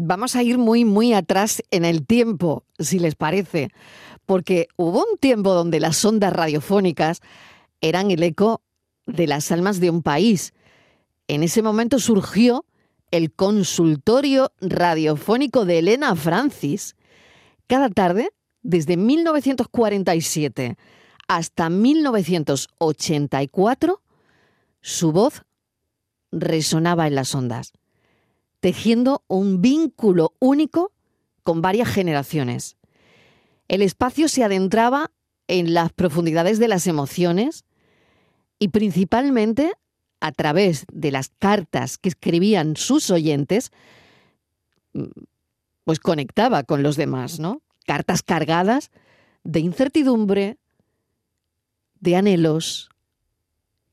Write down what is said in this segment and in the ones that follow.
vamos a ir muy, muy atrás en el tiempo, si les parece, porque hubo un tiempo donde las ondas radiofónicas eran el eco de las almas de un país. En ese momento surgió el consultorio radiofónico de Elena Francis. Cada tarde, desde 1947 hasta 1984, su voz resonaba en las ondas, tejiendo un vínculo único con varias generaciones. El espacio se adentraba en las profundidades de las emociones y principalmente a través de las cartas que escribían sus oyentes, pues conectaba con los demás, ¿no? Cartas cargadas de incertidumbre, de anhelos,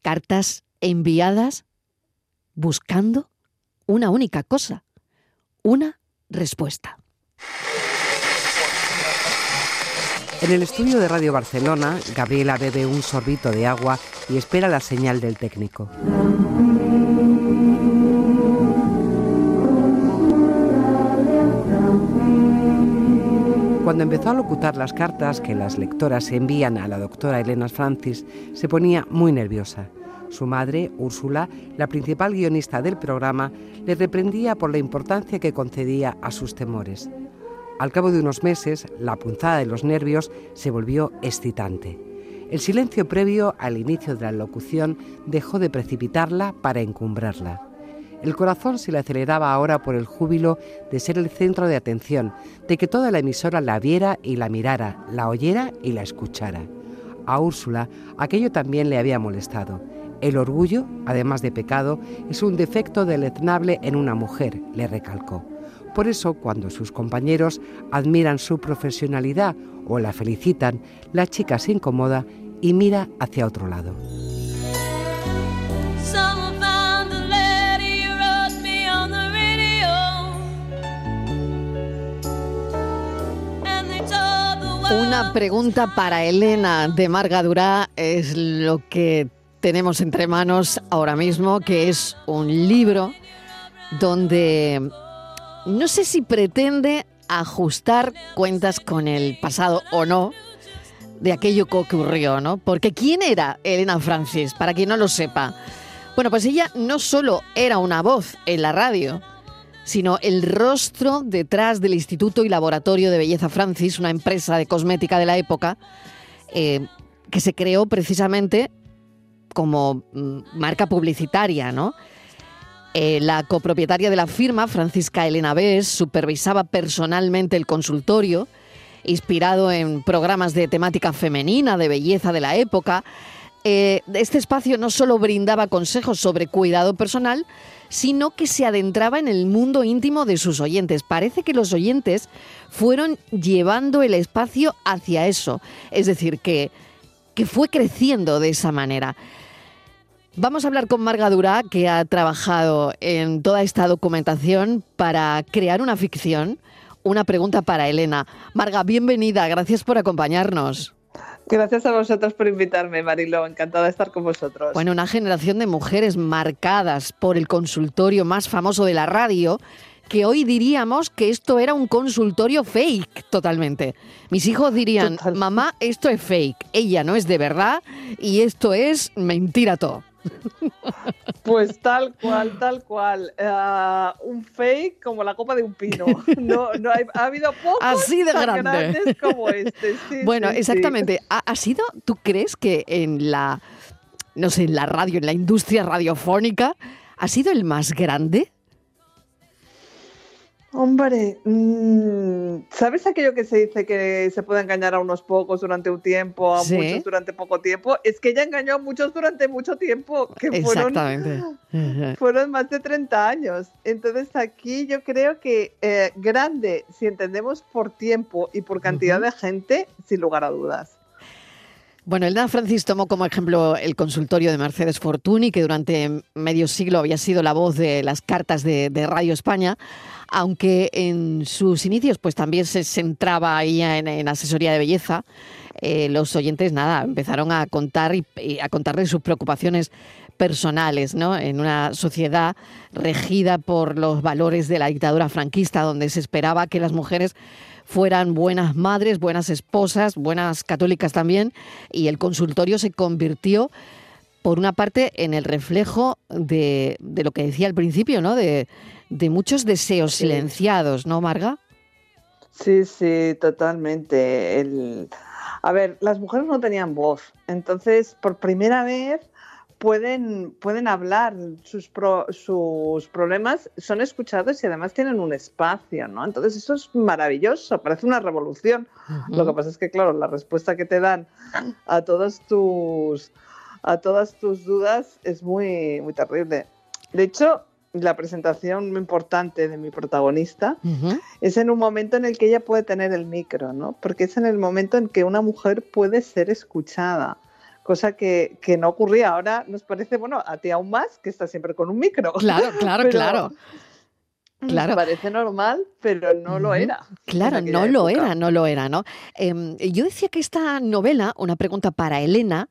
cartas enviadas buscando una única cosa, una respuesta. En el estudio de Radio Barcelona, Gabriela bebe un sorbito de agua y espera la señal del técnico. Cuando empezó a locutar las cartas que las lectoras envían a la doctora Elena Francis, se ponía muy nerviosa. Su madre, Úrsula, la principal guionista del programa, le reprendía por la importancia que concedía a sus temores. Al cabo de unos meses, la punzada de los nervios se volvió excitante. El silencio previo al inicio de la locución dejó de precipitarla para encumbrarla. El corazón se le aceleraba ahora por el júbilo de ser el centro de atención, de que toda la emisora la viera y la mirara, la oyera y la escuchara. A Úrsula aquello también le había molestado. El orgullo, además de pecado, es un defecto deleznable en una mujer, le recalcó. Por eso, cuando sus compañeros admiran su profesionalidad o la felicitan, la chica se incomoda y mira hacia otro lado. Una pregunta para Elena de Margadura es lo que tenemos entre manos ahora mismo, que es un libro donde no sé si pretende ajustar cuentas con el pasado o no de aquello que ocurrió, ¿no? Porque ¿quién era Elena Francis? Para quien no lo sepa. Bueno, pues ella no solo era una voz en la radio, sino el rostro detrás del Instituto y Laboratorio de Belleza Francis, una empresa de cosmética de la época, eh, que se creó precisamente como mm, marca publicitaria, ¿no? Eh, la copropietaria de la firma, Francisca Elena Bes, supervisaba personalmente el consultorio, inspirado en programas de temática femenina, de belleza de la época. Eh, este espacio no solo brindaba consejos sobre cuidado personal, sino que se adentraba en el mundo íntimo de sus oyentes. Parece que los oyentes fueron llevando el espacio hacia eso, es decir, que, que fue creciendo de esa manera. Vamos a hablar con Marga Durá, que ha trabajado en toda esta documentación para crear una ficción. Una pregunta para Elena. Marga, bienvenida, gracias por acompañarnos. Gracias a vosotros por invitarme, Marilo. Encantada de estar con vosotros. Bueno, una generación de mujeres marcadas por el consultorio más famoso de la radio, que hoy diríamos que esto era un consultorio fake totalmente. Mis hijos dirían, mamá, esto es fake, ella no es de verdad y esto es mentira todo. Pues tal cual, tal cual. Eh, un fake como la copa de un pino. No, no ha habido pocos Así de grande. grandes como este. bueno, exactamente. ¿Ha, sido, tú crees que en la, no sé, en la radio, en la industria radiofónica, ha sido el más grande? Hombre, mm, ¿sabes aquello que se dice que se puede engañar a unos pocos durante un tiempo, a muchos durante poco tiempo? Es que ella engañó a muchos durante mucho tiempo, que fueron, fueron más de 30 años. Entonces aquí yo creo que eh, grande, si entendemos por tiempo y por cantidad de gente, sin lugar a dudas. Bueno, Elena Francis tomó como ejemplo el consultorio de Mercedes Fortuny, que durante medio siglo había sido la voz de las cartas de, Radio España, aunque en sus inicios pues también se centraba ahí en, asesoría de belleza. eh, los oyentes, nada, empezaron a contar y, a contarles sus preocupaciones personales, ¿no? En una sociedad regida por los valores de la dictadura franquista, donde se esperaba que las mujeres fueran buenas madres, buenas esposas, buenas católicas también, y el consultorio se convirtió por una parte, en el reflejo de, de lo que decía al principio, ¿no? De, de muchos deseos silenciados, ¿no, Marga? Sí, sí, totalmente. El... A ver, las mujeres no tenían voz, entonces por primera vez pueden, pueden hablar, sus, sus problemas son escuchados y además tienen un espacio, ¿no? Entonces eso es maravilloso, parece una revolución. Lo que pasa es que, claro, la respuesta que te dan a todos tus a todas tus dudas es muy, muy terrible. De hecho, la presentación muy importante de mi protagonista es en un momento en el que ella puede tener el micro, ¿no? Porque es en el momento en que una mujer puede ser escuchada, cosa que, no ocurría. Ahora nos parece, bueno, a ti aún más, que está siempre con un micro. Claro, claro, claro. Claro. Parece normal, pero no lo era. Claro, no lo era, no lo era, ¿no? Em, yo decía que esta novela, una pregunta para Elena,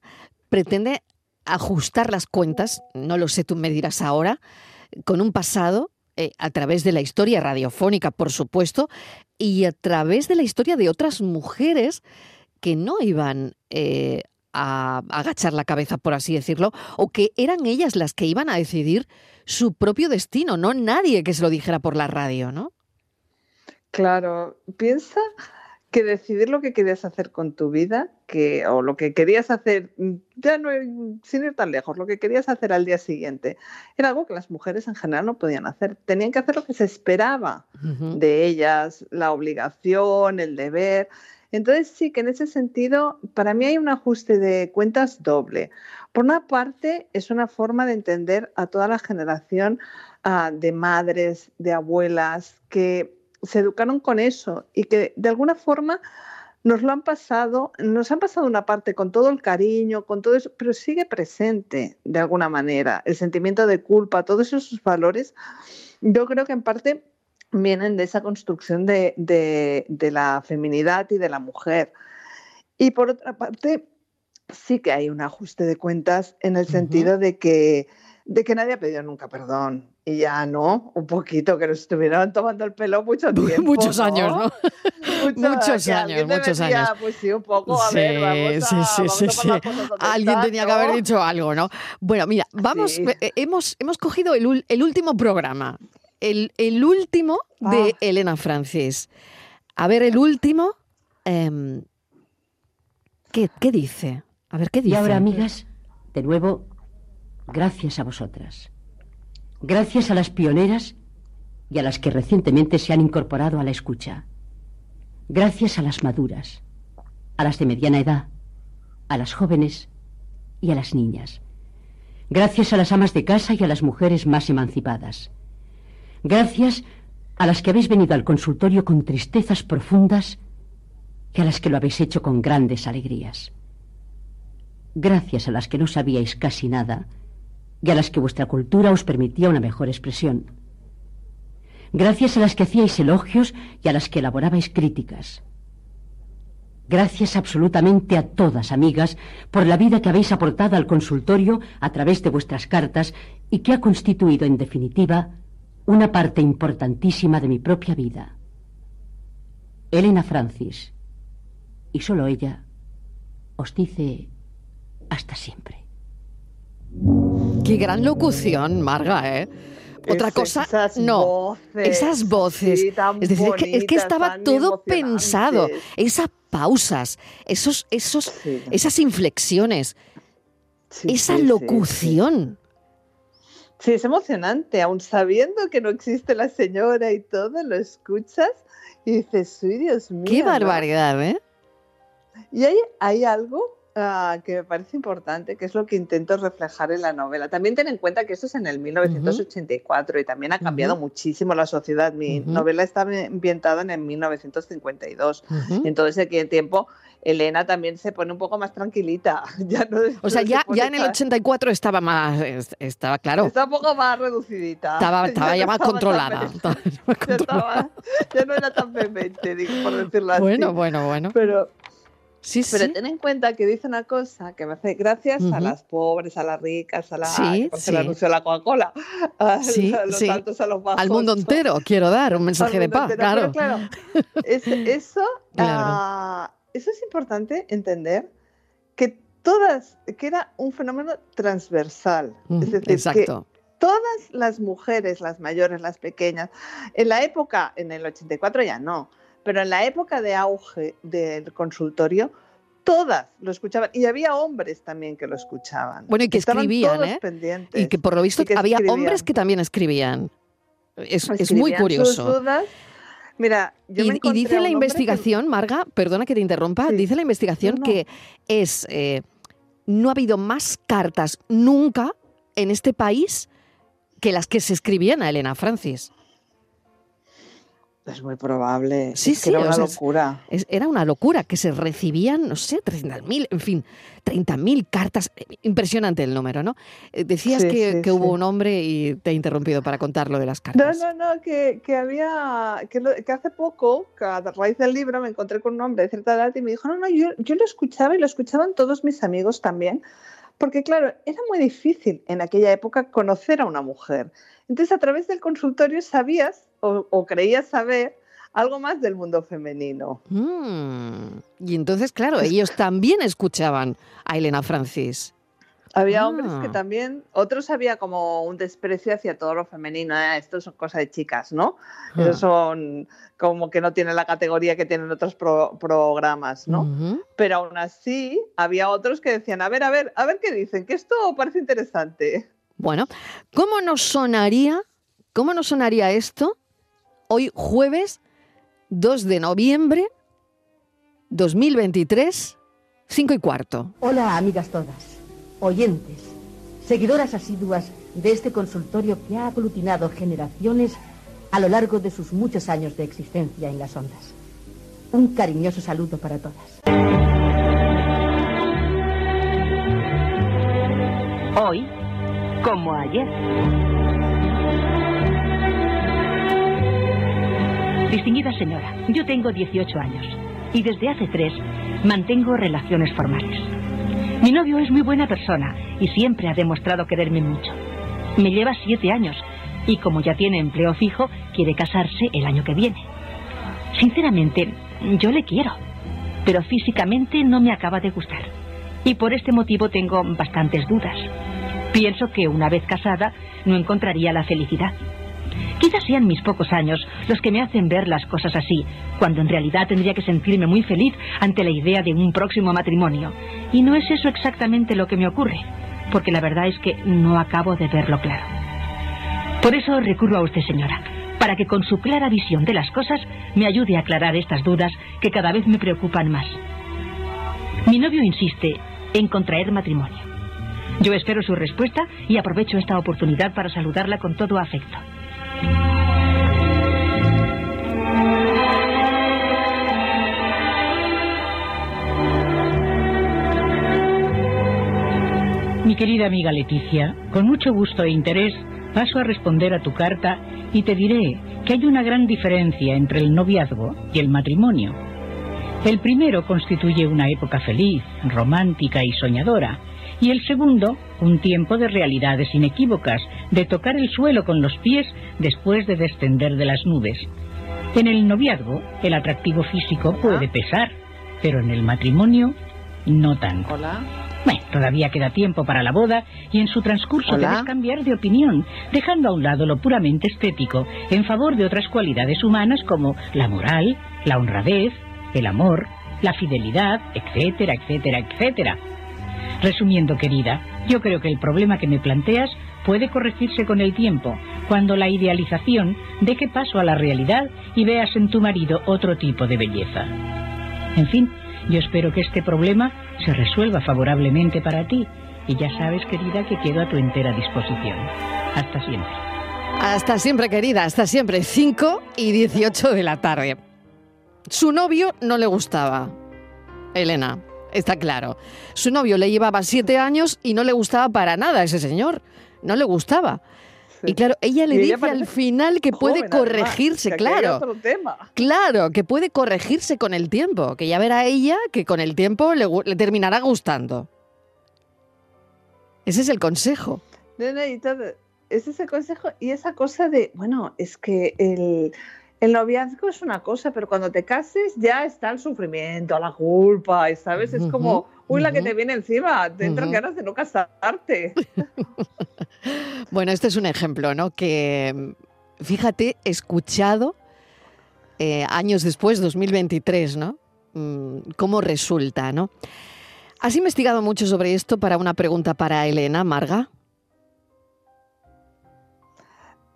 pretende ajustar las cuentas, no lo sé, tú me dirás ahora, con un pasado eh, a través de la historia radiofónica, por supuesto, y a través de la historia de otras mujeres que no iban eh, a agachar la cabeza, por así decirlo, o que eran ellas las que iban a decidir su propio destino, no nadie que se lo dijera por la radio, ¿no? Claro, piensa que decidir lo que querías hacer con tu vida, que, o lo que querías hacer, mm, ya no sin ir tan lejos, lo que querías hacer al día siguiente, era algo que las mujeres en general no podían hacer. Tenían que hacer lo que se esperaba de ellas, la obligación, el deber. Entonces sí que en ese sentido, para mí hay un ajuste de cuentas doble. Por una parte, es una forma de entender a toda la generación ah, de madres, de abuelas, que se educaron con eso y que de alguna forma nos lo han pasado, nos han pasado una parte con todo el cariño, con todo eso, pero sigue presente de alguna manera el sentimiento de culpa, todos esos valores. Yo creo que en parte vienen de esa construcción de, de, la feminidad y de la mujer. Y por otra parte, sí que hay un ajuste de cuentas en el sentido de que de que nadie ha pedido nunca perdón. Y ya no, un poquito, que nos estuvieron tomando el pelo mucho tiempo. muchos años, ¿no? muchos años, muchos años. Pues sí, un poco, a ver, vamos a, sí, sí, sí, Alguien tenía que haber dicho algo, ¿no? Bueno, mira, vamos, eh, hemos, hemos cogido el, el último programa, el, el último de ah. Elena Francis. A ver, el último, em, ¿qué, ¿qué dice? A ver, ¿qué dice? Y ahora, amigas, de nuevo gracias a vosotras. Gracias a las pioneras y a las que recientemente se han incorporado a la escucha. Gracias a las maduras, a las de mediana edad, a las jóvenes y a las niñas. Gracias a las amas de casa y a las mujeres más emancipadas. Gracias a las que habéis venido al consultorio con tristezas profundas y a las que lo habéis hecho con grandes alegrías. Gracias a las que no sabíais casi nada y a las que vuestra cultura os permitía una mejor expresión. Gracias a las que hacíais elogios y a las que elaborabais críticas. Gracias absolutamente a todas, amigas, por la vida que habéis aportado al consultorio a través de vuestras cartas y que ha constituido, en definitiva, una parte importantísima de mi propia vida. Elena Francis, y solo ella, os dice hasta siempre. Qué gran locución, Marga, ¿eh? Otra cosa, no, esas voces. es decir, es que estaba todo pensado. Esas pausas, esos, esos, esas inflexiones, esa locución. Sí, es emocionante, aún sabiendo que no existe la señora y todo, lo escuchas y dices, uy, Dios mío. Qué barbaridad, ¿eh? Y hay, hay algo Ah, que me parece importante, que es lo que intento reflejar en la novela. También ten en cuenta que esto es en el 1984 y también ha cambiado muchísimo la sociedad. Mi novela está ambientada en el 1952. En todo ese tiempo, Elena también se pone un poco más tranquilita. Ya o sea, ya, ya en el 84 estaba más, estaba claro. Está un poco más reducidita. Estaba, estaba ya más controlada. ya, no era tan vehemente, por decirlo así. Bueno, bueno, bueno. Pero Sí, Pero ten en cuenta que dice una cosa que me hace gracias a las pobres, a las ricas, a la sí, sí. anuncio de la Coca-Cola, a, los altos, a los bajos. Al mundo entero quiero dar un mensaje de paz, claro. claro eso, ah, eso es importante entender que todas, que era un fenómeno transversal. es decir, Exacto. que todas las mujeres, las mayores, las pequeñas, en la época, en el 84 ya no, pero en la época de auge del consultorio, todas lo escuchaban y había hombres también que lo escuchaban. Bueno, y que escribían, ¿eh? Y que por lo visto había hombres que también escribían. Es, muy curioso. Mira, y, dice la investigación, Marga, perdona que te interrumpa, dice la investigación que es eh, no ha habido más cartas nunca en este país que las que se escribían a Elena Francis. Es muy probable. Sí, sí, era una locura. era una locura que se recibían, no sé, 30.000, en fin, 30.000 cartas. Impresionante el número, ¿no? Eh, decías que, hubo un hombre y te he interrumpido para contar lo de las cartas. No, no, no, que, había, que, hace poco, a raíz del libro, me encontré con un hombre de cierta edad y me dijo, no, no, yo, yo lo escuchaba y lo escuchaban todos mis amigos también. Porque claro, era muy difícil en aquella época conocer a una mujer. Entonces, a través del consultorio sabías o, creías saber algo más del mundo femenino. Mm. Y entonces, claro, ellos también escuchaban a Elena Francis. Había hombres que ah. también, otros había como un desprecio hacia todo lo femenino, ¿eh? esto son cosas de chicas, ¿no? Ah. son como que no tienen la categoría que tienen otros programas, ¿no? Pero aún así, había otros que decían, a ver, a ver, a ver qué dicen, que esto parece interesante. Bueno, ¿cómo nos sonaría, cómo nos sonaría esto hoy jueves 2 de noviembre 2023, 5 y cuarto? Hola, amigas todas oyentes, seguidoras asiduas de este consultorio que ha aglutinado generaciones a lo largo de sus muchos años de existencia en las ondas. Un cariñoso saludo para todas. Hoy, como ayer. Distinguida señora, yo tengo 18 años y desde hace tres mantengo relaciones formales. Mi novio es muy buena persona y siempre ha demostrado quererme mucho. Me lleva siete años y como ya tiene empleo fijo, quiere casarse el año que viene. Sinceramente, yo le quiero, pero físicamente no me acaba de gustar. Y por este motivo tengo bastantes dudas. Pienso que una vez casada no encontraría la felicidad. Quizás sean mis pocos años los que me hacen ver las cosas así, cuando en realidad tendría que sentirme muy feliz ante la idea de un próximo matrimonio. Y no es eso exactamente lo que me ocurre, porque la verdad es que no acabo de verlo claro. Por eso recurro a usted, señora, para que con su clara visión de las cosas me ayude a aclarar estas dudas que cada vez me preocupan más. Mi novio insiste en contraer matrimonio. Yo espero su respuesta y aprovecho esta oportunidad para saludarla con todo afecto. Mi querida amiga Leticia, con mucho gusto e interés paso a responder a tu carta y te diré que hay una gran diferencia entre el noviazgo y el matrimonio. El primero constituye una época feliz, romántica y soñadora, y el segundo, un tiempo de realidades inequívocas, de tocar el suelo con los pies después de descender de las nubes. En el noviazgo, el atractivo físico puede pesar, pero en el matrimonio, no tanto. Hola. Bueno, todavía queda tiempo para la boda y en su transcurso debes cambiar de opinión, dejando a un lado lo puramente estético en favor de otras cualidades humanas como la moral, la honradez, el amor, la fidelidad, etcétera, etcétera, etcétera. Resumiendo, querida, yo creo que el problema que me planteas puede corregirse con el tiempo, cuando la idealización deje paso a la realidad y veas en tu marido otro tipo de belleza. En fin, yo espero que este problema se resuelva favorablemente para ti y ya sabes, querida, que quedo a tu entera disposición. Hasta siempre. Hasta siempre, querida, hasta siempre. 5 y 18 de la tarde. Su novio no le gustaba. Elena está claro. Su novio le llevaba siete años y no le gustaba para nada a ese señor. No le gustaba. Y claro, ella le dice al final que puede corregirse, claro. Claro, que puede corregirse con el tiempo, que ya verá ella que con el tiempo le, terminará gustando. Ese es el consejo. ese es el consejo y esa cosa de, bueno, es que el, el noviazgo es una cosa, pero cuando te cases ya está el sufrimiento, la culpa, ¿sabes? Es como, uy, la que te viene encima, te entran ganas de no casarte. bueno, este es un ejemplo, ¿no? Que, fíjate, escuchado eh, años después, 2023, ¿no? Mm, ¿Cómo resulta, no? ¿Has investigado mucho sobre esto para una pregunta para Elena, Marga?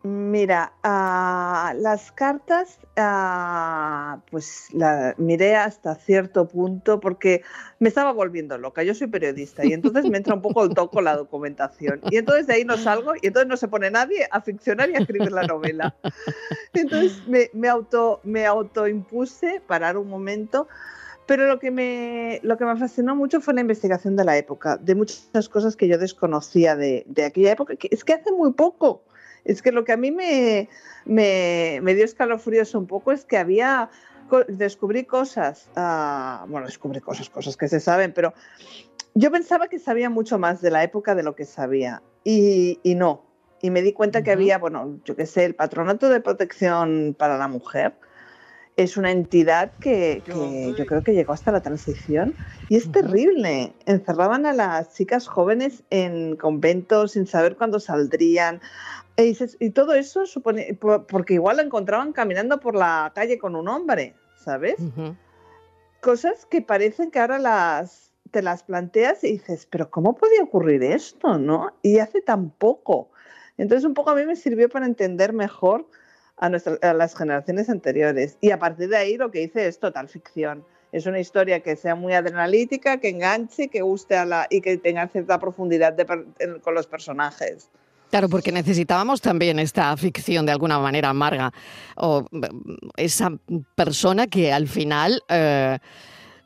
Mira, ah, las cartas, ah, pues la miré hasta cierto punto porque me estaba volviendo loca. Yo soy periodista y entonces me entra un poco el toco la documentación. Y entonces de ahí no salgo y entonces no se pone nadie a ficcionar y a escribir la novela. Entonces me, me, auto, me autoimpuse parar un momento. Pero lo que, me, lo que me fascinó mucho fue la investigación de la época, de muchas cosas que yo desconocía de, aquella época, que es que hace muy poco es que lo que a mí me, me, dio escalofríos un poco es que había, descubrí cosas, ah, bueno, descubrí cosas, cosas que se saben, pero yo pensaba que sabía mucho más de la época de lo que sabía y, no. Y me di cuenta que había, bueno, yo qué sé, el Patronato de Protección para la Mujer, es una entidad que, yo creo que llegó hasta la transición y es terrible. Encerraban a las chicas jóvenes en conventos sin saber cuándo saldrían. E y, todo eso supone, porque igual la encontraban caminando por la calle con un hombre, ¿sabes? Cosas que parecen que ahora las, te las planteas y dices, pero ¿cómo podía ocurrir esto, no? Y hace tan poco. Entonces un poco a mí me sirvió para entender mejor a, a las generaciones anteriores. Y a partir de ahí lo que hice es total ficción. Es una historia que sea muy adrenalítica, que enganche, que guste a la y que tenga cierta profundidad con los personajes. Claro, porque necesitábamos también esta ficción de alguna manera amarga, o mm, esa persona que al final, eh,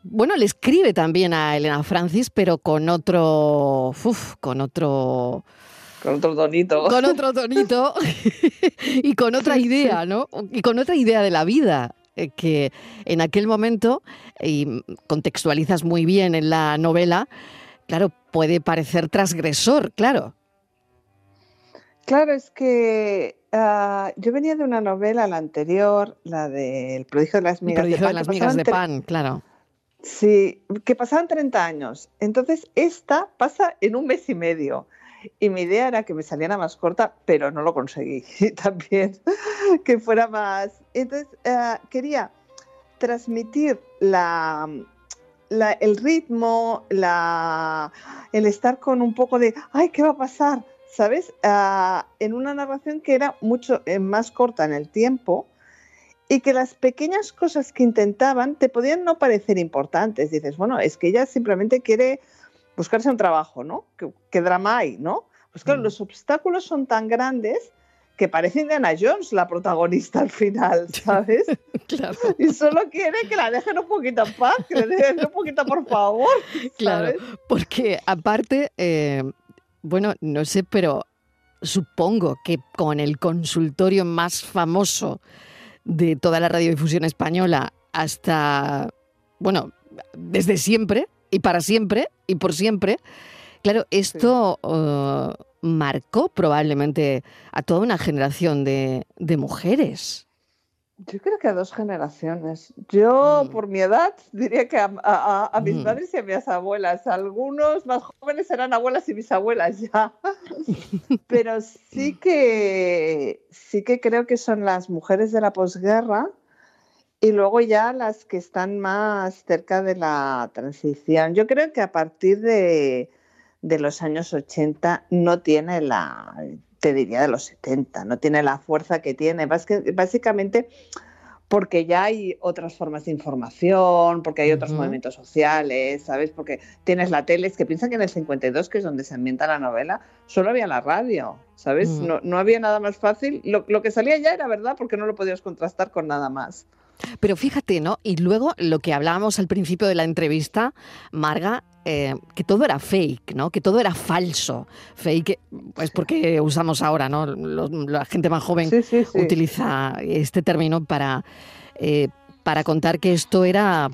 bueno, le escribe también a Elena Francis, pero con otro, uf, con otro... Con otro tonito. Con otro tonito y con otra idea, ¿no? Y con otra idea de la vida eh, que en aquel momento, y contextualizas muy bien en la novela, claro, puede parecer transgresor, claro. Claro, es que ah, yo venía de una novela, la anterior, la del prodigio de las migas de pan. de las migas de pan, claro. Sí, que pasaban 30 años. Entonces, esta pasa en un mes y medio. Y mi idea era que me saliera más corta, pero no lo conseguí también, que fuera más. Entonces, ah, quería transmitir la, el ritmo, la, el estar con un poco de, ay, ¿qué va a pasar? ¿Sabes? Ah, en una narración que era mucho eh, más corta en el tiempo y que las pequeñas cosas que intentaban te podían no parecer importantes. Dices, bueno, es que ella simplemente quiere buscarse un trabajo, ¿no? ¿Qué, drama hay, no? Pues claro, mm. los obstáculos son tan grandes que parece Indiana Jones la protagonista al final, ¿sabes? claro. Y solo quiere que la dejen un poquito en paz, que le dejen un poquito por favor. Claro, porque aparte, eh, bueno, no sé, pero supongo que con el consultorio más famoso de toda la radiodifusión española hasta, bueno, desde siempre y para siempre y por siempre, claro, esto uh, marcó probablemente a toda una generación de mujeres. Yo creo que a dos generaciones. Yo, mm. por mi edad, diría que a, mis mm. padres y a mis abuelas. Algunos más jóvenes eran abuelas y bisabuelas ya. Pero sí que, sí que creo que son las mujeres de la posguerra y luego ya las que están más cerca de la transición. Yo creo que a partir de, de los años 80 no tiene la te diría de los 70, no tiene la fuerza que tiene. Básicamente porque ya hay otras formas de información, porque hay otros movimientos sociales, ¿sabes? Porque tienes la tele, es que piensan que en el 52, que es donde se ambienta la novela, solo había la radio, ¿sabes? no, había nada más fácil. Lo, lo, que salía ya era verdad porque no lo podías contrastar con nada más. Pero fíjate, ¿no? Y luego lo que hablábamos al principio de la entrevista, Marga, eh, que todo era fake, ¿no? Que todo era falso. Fake, pues porque usamos ahora, ¿no? la gente más joven utiliza este término para... Eh, para contar que esto era,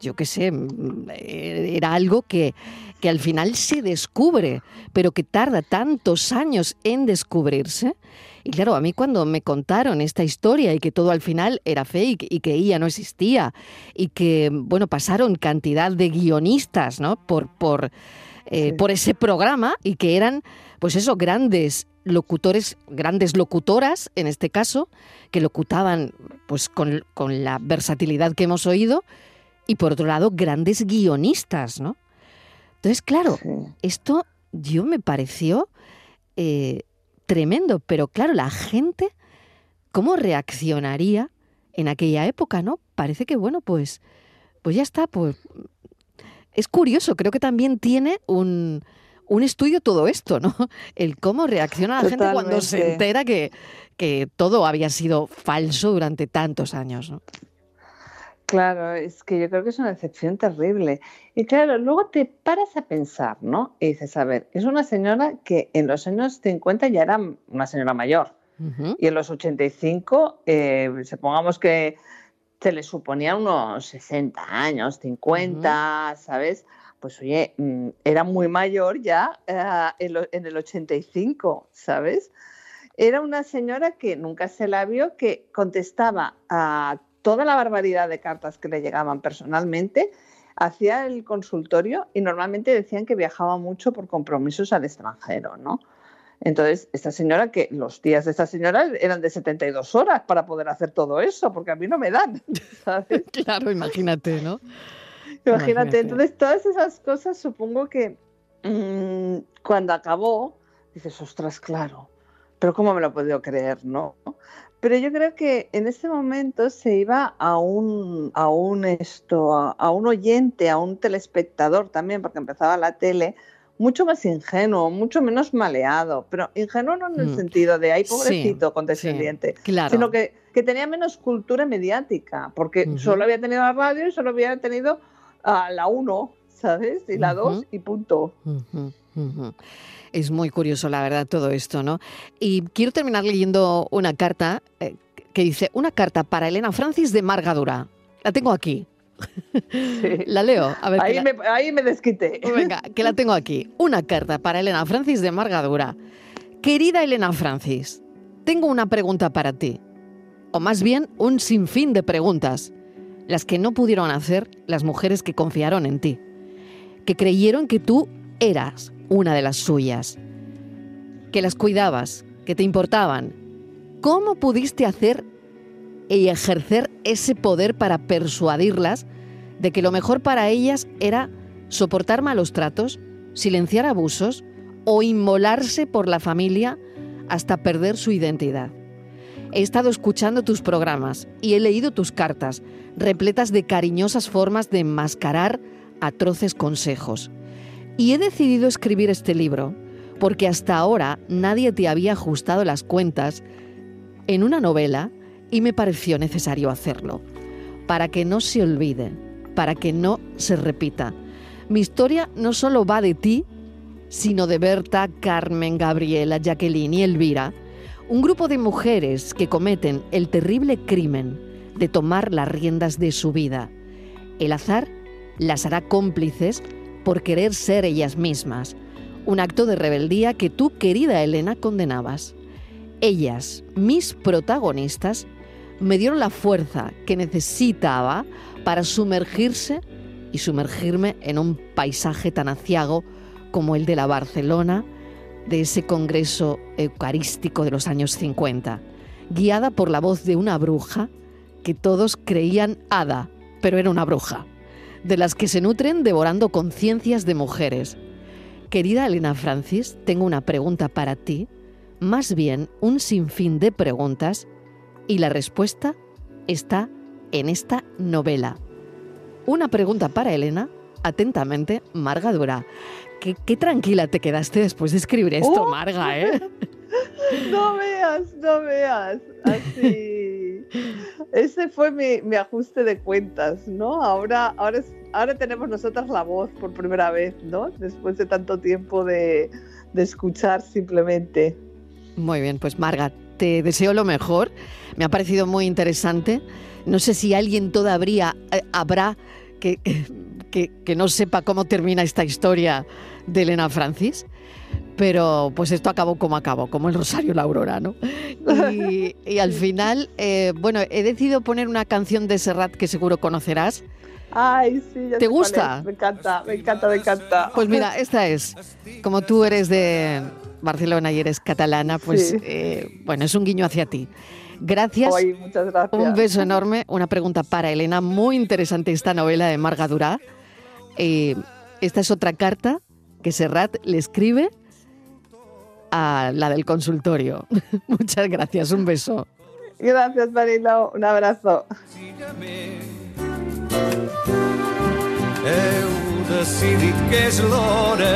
yo qué sé, era algo que, que al final se descubre, pero que tarda tantos años en descubrirse y claro, a mí cuando me contaron esta historia y que todo al final era fake y que ella no existía y que, bueno, pasaron cantidad de guionistas, ¿no? Por, por, eh, por ese programa y que eran, pues eso, grandes locutores, grandes locutoras en este caso, que locutaban pues con, con la versatilidad que hemos oído y por otro lado grandes guionistas, ¿no? Entonces, claro, esto yo me pareció eh, tremendo, pero claro, la gente, ¿cómo reaccionaría en aquella época, no? Parece que, bueno, pues, pues ya está, pues es curioso, creo que también tiene un, un estudio todo esto, ¿no? El cómo reacciona la gente cuando se entera que, que todo había sido falso durante tantos años, ¿no? Claro, es que yo creo que es una excepción terrible. Y claro, luego te paras a pensar, ¿no? Y dices, a ver, es una señora que en los años 50 ya era una señora mayor. Y en los 85, eh, supongamos que se le suponía unos 60 años, 50, ¿sabes? Pues oye, mm, era muy mayor ya eh, en el 85, ¿sabes? Era una señora que nunca se la vio, que contestaba a toda la barbaridad de cartas que le llegaban personalmente, hacía el consultorio y normalmente decían que viajaba mucho por compromisos al extranjero, ¿no? Entonces, esta señora, que los días de esta señora eran de 72 horas para poder hacer todo eso, porque a mí no me dan, ¿sabes? claro, imagínate, ¿no? Imagínate. Entonces, todas esas cosas supongo que mm, cuando acabó, dices, ostras, claro, pero ¿cómo me lo he podido creer, no? Pero yo creo que en ese momento se iba a un, a un esto, a, un oyente, a un telespectador también, porque empezaba la tele, mucho más ingenuo, mucho menos maleado, pero ingenuo no en el mm. sentido de ay pobrecito condescendiente, sino que, que, tenía menos cultura mediática, porque solo había tenido la radio y solo había tenido a la 1, ¿sabes? Y la 2 y punto. Es muy curioso, la verdad, todo esto, ¿no? Y quiero terminar leyendo una carta eh, que dice, una carta para Elena Francis de Margadura. La tengo aquí. La leo. A ver, ahí, me, ahí me desquité. Venga, que la tengo aquí. Una carta para Elena Francis de Margadura. Querida Elena Francis, tengo una pregunta para ti. O más bien, un sinfín de preguntas. Las que no pudieron hacer las mujeres que confiaron en ti. Que creyeron que tú eras una de las suyas, que las cuidabas, que te importaban. ¿Cómo pudiste hacer y ejercer ese poder para persuadirlas de que lo mejor para ellas era soportar malos tratos, silenciar abusos o inmolarse por la familia hasta perder su identidad? He estado escuchando tus programas y he leído tus cartas, repletas de cariñosas formas de enmascarar atroces consejos. Y he decidido escribir este libro porque hasta ahora nadie te había ajustado las cuentas en una novela y me pareció necesario hacerlo, para que no se olvide, para que no se repita. Mi historia no solo va de ti, sino de Berta, Carmen, Gabriela, Jacqueline y Elvira, un grupo de mujeres que cometen el terrible crimen de tomar las riendas de su vida. El azar las hará cómplices por querer ser ellas mismas, un acto de rebeldía que tú, querida Elena, condenabas. Ellas, mis protagonistas, me dieron la fuerza que necesitaba para sumergirse y sumergirme en un paisaje tan aciago como el de la Barcelona, de ese congreso eucarístico de los años 50, guiada por la voz de una bruja que todos creían hada, pero era una bruja de las que se nutren devorando conciencias de mujeres. Querida Elena Francis, tengo una pregunta para ti, más bien un sinfín de preguntas, y la respuesta está en esta novela. Una pregunta para Elena, atentamente, Marga Dura. Qué, tranquila te quedaste después de escribir esto, Marga, ¿eh? No veas, no veas. Así. Ese fue mi, ajuste de cuentas, ¿no? Ahora, ahora, ahora tenemos nosotras la voz por primera vez, ¿no? Después de tanto tiempo de, de escuchar simplemente. Muy bien, pues Marga, te deseo lo mejor. Me ha parecido muy interesante. No sé si alguien todavía eh, habrá que, que, no sepa cómo termina esta historia de Elena Francis, pero pues esto acabó como acabó, como el Rosario la Aurora, ¿no? Y, al final, eh, bueno, he decidido poner una canción de Serrat que seguro conocerás. Ay, sí, ¿Te gusta? Me encanta, me encanta, me encanta. Pues mira, esta es. Como tú eres de Barcelona y eres catalana, pues eh, bueno, es un guiño hacia ti. Gracias. muchas gracias. Un beso enorme. Una pregunta para Elena. Muy interesante esta novela de Marga Durá. Eh, esta es otra carta que Serrat le escribe a la del consultorio. Muchas gracias. Un beso. Gracias, Marilo. Un abrazo. Heu decidit que és l'hora